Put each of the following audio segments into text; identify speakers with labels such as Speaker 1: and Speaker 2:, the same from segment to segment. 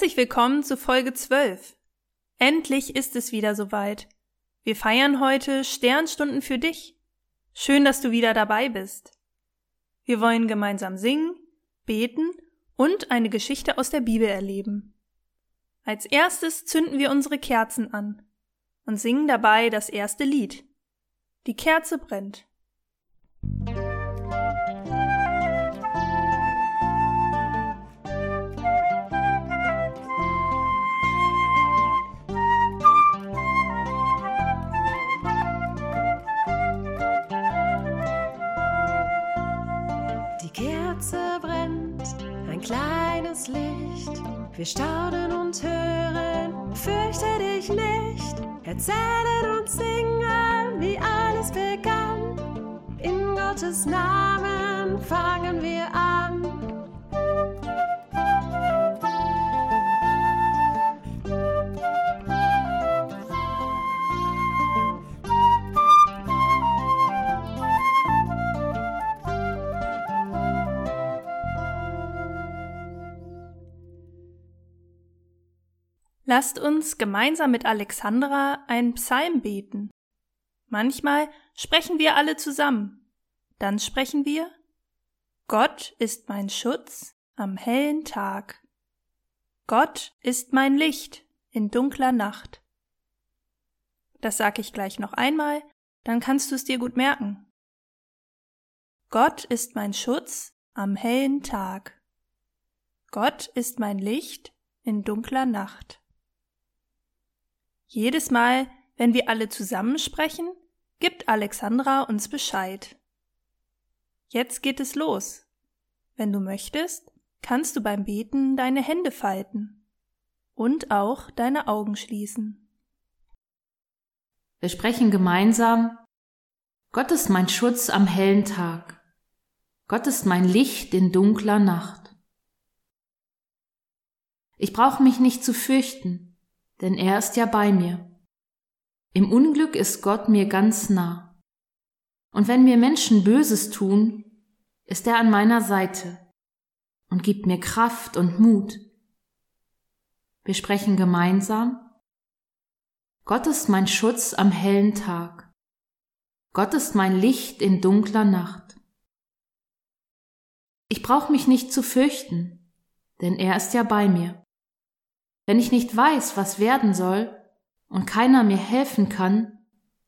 Speaker 1: Herzlich willkommen zu Folge 12. Endlich ist es wieder soweit. Wir feiern heute Sternstunden für dich. Schön, dass du wieder dabei bist. Wir wollen gemeinsam singen, beten und eine Geschichte aus der Bibel erleben. Als erstes zünden wir unsere Kerzen an und singen dabei das erste Lied. Die Kerze brennt.
Speaker 2: Die Kerze brennt, ein kleines Licht. Wir staunen und hören, fürchte dich nicht. Erzählen und singen, wie alles begann. In Gottes Namen fangen wir an.
Speaker 1: Lasst uns gemeinsam mit Alexandra einen Psalm beten. Manchmal sprechen wir alle zusammen. Dann sprechen wir Gott ist mein Schutz am hellen Tag. Gott ist mein Licht in dunkler Nacht. Das sag ich gleich noch einmal, dann kannst du es dir gut merken. Gott ist mein Schutz am hellen Tag. Gott ist mein Licht in dunkler Nacht. Jedes Mal, wenn wir alle zusammensprechen, gibt Alexandra uns Bescheid. Jetzt geht es los. Wenn du möchtest, kannst du beim Beten deine Hände falten und auch deine Augen schließen.
Speaker 3: Wir sprechen gemeinsam Gott ist mein Schutz am hellen Tag. Gott ist mein Licht in dunkler Nacht. Ich brauche mich nicht zu fürchten, denn er ist ja bei mir. Im Unglück ist Gott mir ganz nah. Und wenn mir Menschen Böses tun, ist er an meiner Seite und gibt mir Kraft und Mut. Wir sprechen gemeinsam. Gott ist mein Schutz am hellen Tag. Gott ist mein Licht in dunkler Nacht. Ich brauche mich nicht zu fürchten, denn er ist ja bei mir. Wenn ich nicht weiß, was werden soll und keiner mir helfen kann,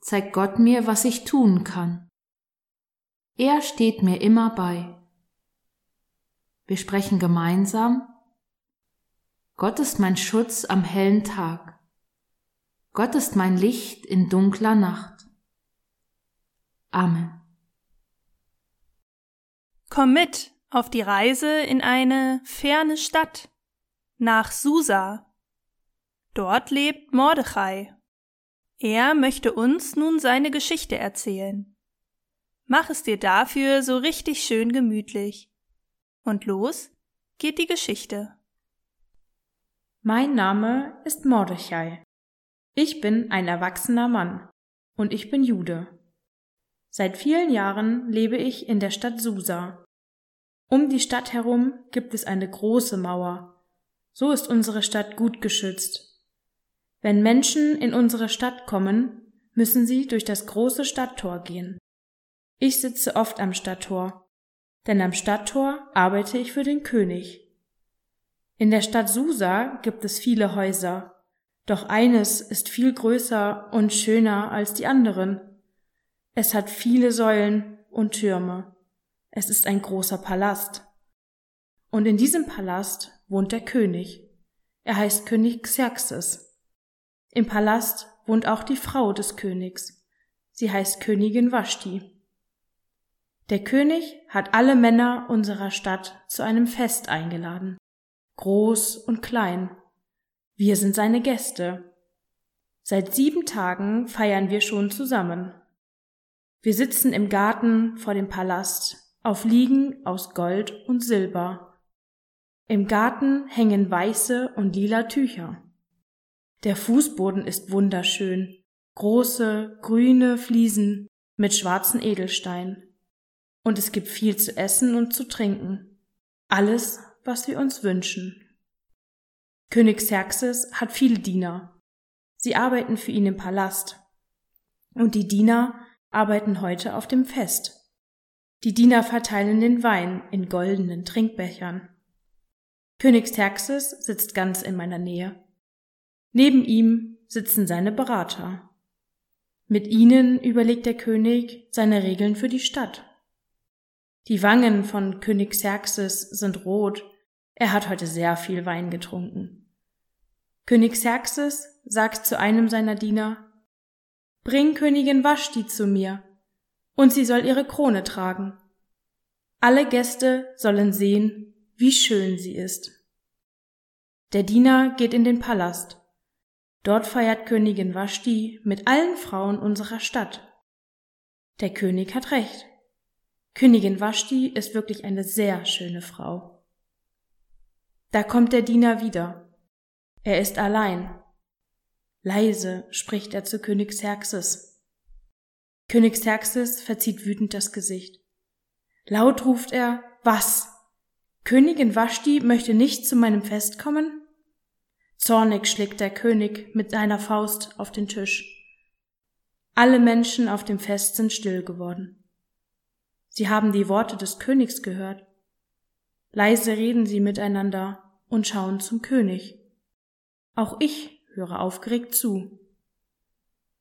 Speaker 3: zeigt Gott mir, was ich tun kann. Er steht mir immer bei. Wir sprechen gemeinsam. Gott ist mein Schutz am hellen Tag. Gott ist mein Licht in dunkler Nacht. Amen.
Speaker 1: Komm mit auf die Reise in eine ferne Stadt, nach Susa, Dort lebt Mordechai. Er möchte uns nun seine Geschichte erzählen. Mach es dir dafür so richtig schön gemütlich. Und los geht die Geschichte.
Speaker 4: Mein Name ist Mordechai. Ich bin ein erwachsener Mann und ich bin Jude. Seit vielen Jahren lebe ich in der Stadt Susa. Um die Stadt herum gibt es eine große Mauer. So ist unsere Stadt gut geschützt wenn Menschen in unsere Stadt kommen, müssen sie durch das große Stadttor gehen. Ich sitze oft am Stadttor, denn am Stadttor arbeite ich für den König. In der Stadt Susa gibt es viele Häuser, doch eines ist viel größer und schöner als die anderen. Es hat viele Säulen und Türme. Es ist ein großer Palast. Und in diesem Palast wohnt der König. Er heißt König Xerxes. Im Palast wohnt auch die Frau des Königs. Sie heißt Königin Vashti. Der König hat alle Männer unserer Stadt zu einem Fest eingeladen. Groß und klein. Wir sind seine Gäste. Seit sieben Tagen feiern wir schon zusammen. Wir sitzen im Garten vor dem Palast auf Liegen aus Gold und Silber. Im Garten hängen weiße und lila Tücher. Der Fußboden ist wunderschön. Große, grüne Fliesen mit schwarzen Edelsteinen. Und es gibt viel zu essen und zu trinken. Alles, was wir uns wünschen. König Xerxes hat viele Diener. Sie arbeiten für ihn im Palast. Und die Diener arbeiten heute auf dem Fest. Die Diener verteilen den Wein in goldenen Trinkbechern. König Xerxes sitzt ganz in meiner Nähe. Neben ihm sitzen seine Berater. Mit ihnen überlegt der König seine Regeln für die Stadt. Die Wangen von König Xerxes sind rot, er hat heute sehr viel Wein getrunken. König Xerxes sagt zu einem seiner Diener, Bring Königin Vashti zu mir, und sie soll ihre Krone tragen. Alle Gäste sollen sehen, wie schön sie ist. Der Diener geht in den Palast. Dort feiert Königin Vashti mit allen Frauen unserer Stadt. Der König hat recht. Königin Vashti ist wirklich eine sehr schöne Frau. Da kommt der Diener wieder. Er ist allein. Leise spricht er zu König Xerxes. König Xerxes verzieht wütend das Gesicht. Laut ruft er, was? Königin Vashti möchte nicht zu meinem Fest kommen? Zornig schlägt der König mit seiner Faust auf den Tisch. Alle Menschen auf dem Fest sind still geworden. Sie haben die Worte des Königs gehört. Leise reden sie miteinander und schauen zum König. Auch ich höre aufgeregt zu.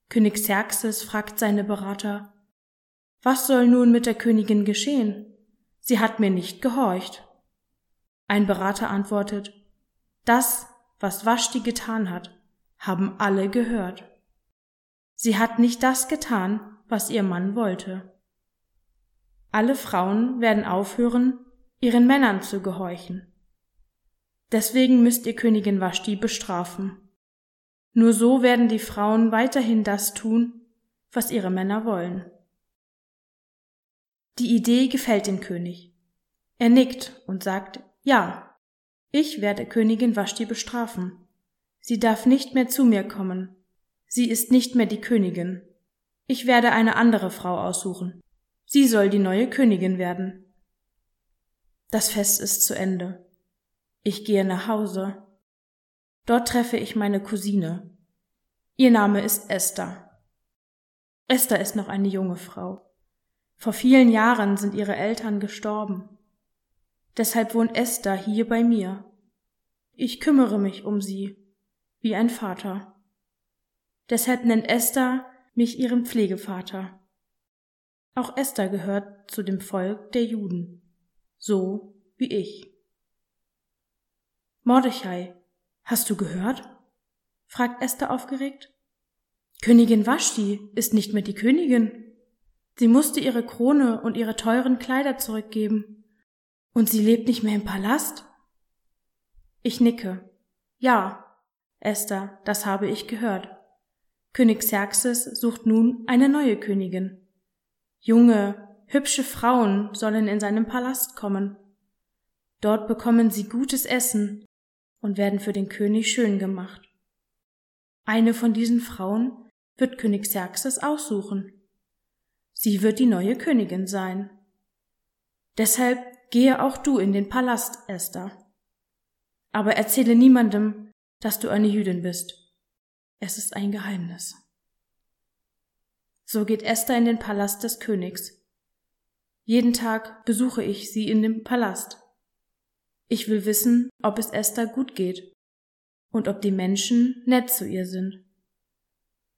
Speaker 4: König Xerxes fragt seine Berater, was soll nun mit der Königin geschehen? Sie hat mir nicht gehorcht. Ein Berater antwortet, das, was Vashti getan hat, haben alle gehört. Sie hat nicht das getan, was ihr Mann wollte. Alle Frauen werden aufhören, ihren Männern zu gehorchen. Deswegen müsst ihr Königin Vashti bestrafen. Nur so werden die Frauen weiterhin das tun, was ihre Männer wollen. Die Idee gefällt dem König. Er nickt und sagt, ja, ich werde Königin Vashti bestrafen. Sie darf nicht mehr zu mir kommen. Sie ist nicht mehr die Königin. Ich werde eine andere Frau aussuchen. Sie soll die neue Königin werden. Das Fest ist zu Ende. Ich gehe nach Hause. Dort treffe ich meine Cousine. Ihr Name ist Esther. Esther ist noch eine junge Frau. Vor vielen Jahren sind ihre Eltern gestorben. Deshalb wohnt Esther hier bei mir. Ich kümmere mich um sie, wie ein Vater. Deshalb nennt Esther mich ihren Pflegevater. Auch Esther gehört zu dem Volk der Juden, so wie ich. Mordechai, hast du gehört? fragt Esther aufgeregt. Königin Vashti ist nicht mehr die Königin. Sie musste ihre Krone und ihre teuren Kleider zurückgeben. Und sie lebt nicht mehr im Palast? Ich nicke. Ja, Esther, das habe ich gehört. König Xerxes sucht nun eine neue Königin. Junge, hübsche Frauen sollen in seinem Palast kommen. Dort bekommen sie gutes Essen und werden für den König schön gemacht. Eine von diesen Frauen wird König Xerxes aussuchen. Sie wird die neue Königin sein. Deshalb gehe auch du in den Palast, Esther. Aber erzähle niemandem, dass du eine Jüdin bist. Es ist ein Geheimnis. So geht Esther in den Palast des Königs. Jeden Tag besuche ich sie in dem Palast. Ich will wissen, ob es Esther gut geht und ob die Menschen nett zu ihr sind.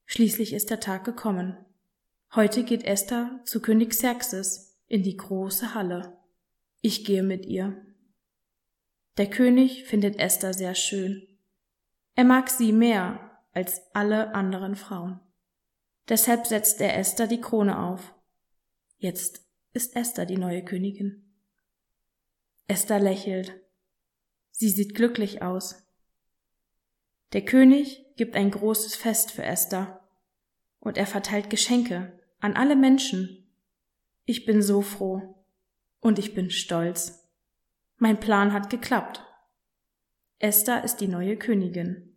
Speaker 4: Schließlich ist der Tag gekommen. Heute geht Esther zu König Xerxes in die große Halle. Ich gehe mit ihr. Der König findet Esther sehr schön. Er mag sie mehr als alle anderen Frauen. Deshalb setzt er Esther die Krone auf. Jetzt ist Esther die neue Königin. Esther lächelt. Sie sieht glücklich aus. Der König gibt ein großes Fest für Esther und er verteilt Geschenke an alle Menschen. Ich bin so froh und ich bin stolz. Mein Plan hat geklappt. Esther ist die neue Königin.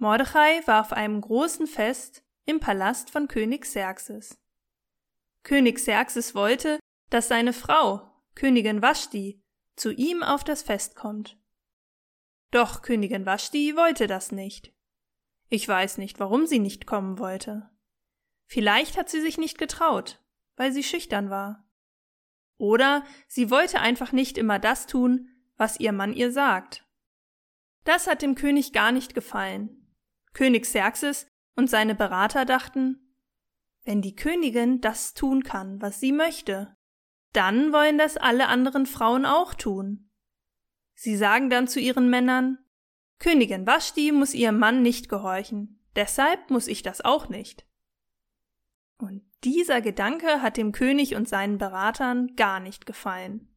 Speaker 1: Mordechai war auf einem großen Fest im Palast von König Xerxes. König Xerxes wollte, dass seine Frau, Königin Vashti, zu ihm auf das Fest kommt. Doch Königin Vashti wollte das nicht. Ich weiß nicht, warum sie nicht kommen wollte. Vielleicht hat sie sich nicht getraut, weil sie schüchtern war. Oder sie wollte einfach nicht immer das tun, was ihr Mann ihr sagt. Das hat dem König gar nicht gefallen. König Xerxes und seine Berater dachten, wenn die Königin das tun kann, was sie möchte, dann wollen das alle anderen Frauen auch tun. Sie sagen dann zu ihren Männern, Königin Vashti muss ihrem Mann nicht gehorchen, deshalb muss ich das auch nicht. Und dieser Gedanke hat dem König und seinen Beratern gar nicht gefallen.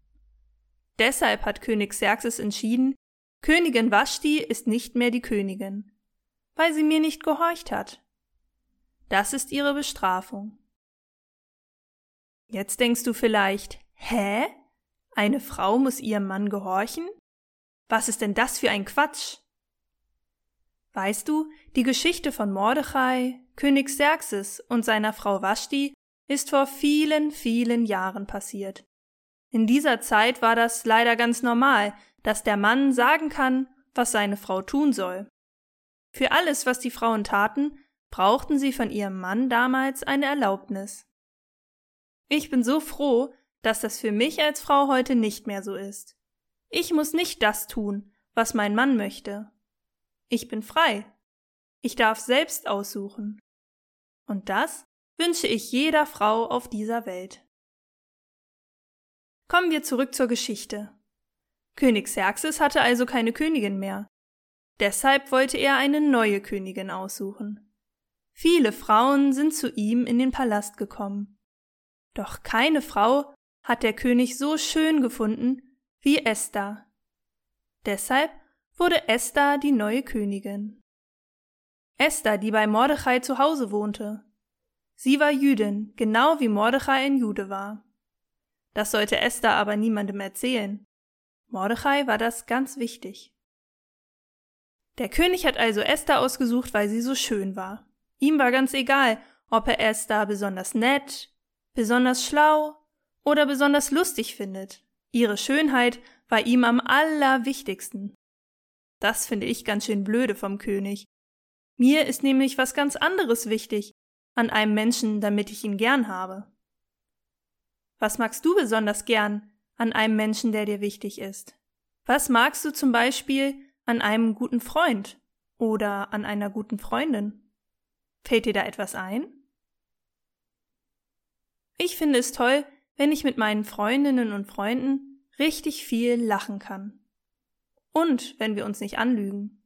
Speaker 1: Deshalb hat König Xerxes entschieden, Königin Vashti ist nicht mehr die Königin weil sie mir nicht gehorcht hat. Das ist ihre Bestrafung. Jetzt denkst du vielleicht, hä? Eine Frau muss ihrem Mann gehorchen? Was ist denn das für ein Quatsch? Weißt du, die Geschichte von Mordechai, König Xerxes und seiner Frau Vashti ist vor vielen, vielen Jahren passiert. In dieser Zeit war das leider ganz normal, dass der Mann sagen kann, was seine Frau tun soll. Für alles, was die Frauen taten, brauchten sie von ihrem Mann damals eine Erlaubnis. Ich bin so froh, dass das für mich als Frau heute nicht mehr so ist. Ich muss nicht das tun, was mein Mann möchte. Ich bin frei. Ich darf selbst aussuchen. Und das wünsche ich jeder Frau auf dieser Welt. Kommen wir zurück zur Geschichte. König Xerxes hatte also keine Königin mehr. Deshalb wollte er eine neue Königin aussuchen. Viele Frauen sind zu ihm in den Palast gekommen. Doch keine Frau hat der König so schön gefunden wie Esther. Deshalb wurde Esther die neue Königin. Esther, die bei Mordechai zu Hause wohnte. Sie war Jüdin, genau wie Mordechai ein Jude war. Das sollte Esther aber niemandem erzählen. Mordechai war das ganz wichtig. Der König hat also Esther ausgesucht, weil sie so schön war. Ihm war ganz egal, ob er Esther besonders nett, besonders schlau oder besonders lustig findet. Ihre Schönheit war ihm am allerwichtigsten. Das finde ich ganz schön blöde vom König. Mir ist nämlich was ganz anderes wichtig an einem Menschen, damit ich ihn gern habe. Was magst du besonders gern an einem Menschen, der dir wichtig ist? Was magst du zum Beispiel an einem guten Freund oder an einer guten Freundin? Fällt dir da etwas ein? Ich finde es toll, wenn ich mit meinen Freundinnen und Freunden richtig viel lachen kann. Und wenn wir uns nicht anlügen.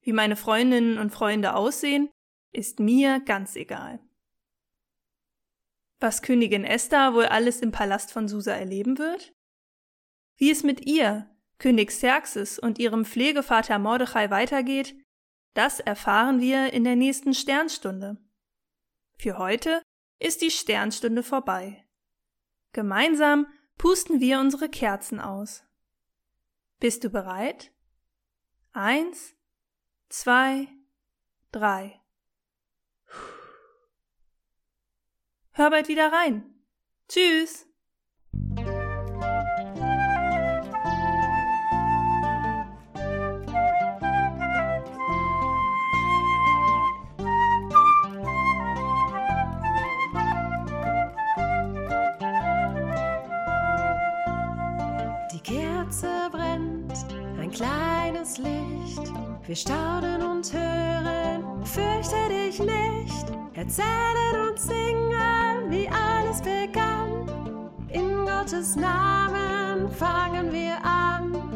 Speaker 1: Wie meine Freundinnen und Freunde aussehen, ist mir ganz egal. Was Königin Esther wohl alles im Palast von Susa erleben wird? Wie es mit ihr, König Xerxes und ihrem Pflegevater Mordechai weitergeht, das erfahren wir in der nächsten Sternstunde. Für heute ist die Sternstunde vorbei. Gemeinsam pusten wir unsere Kerzen aus. Bist du bereit? Eins, zwei, drei. Hör bald wieder rein. Tschüss.
Speaker 2: kleines Licht. Wir staunen und hören, fürchte dich nicht. Erzählen und singen, wie alles begann. In Gottes Namen fangen wir an.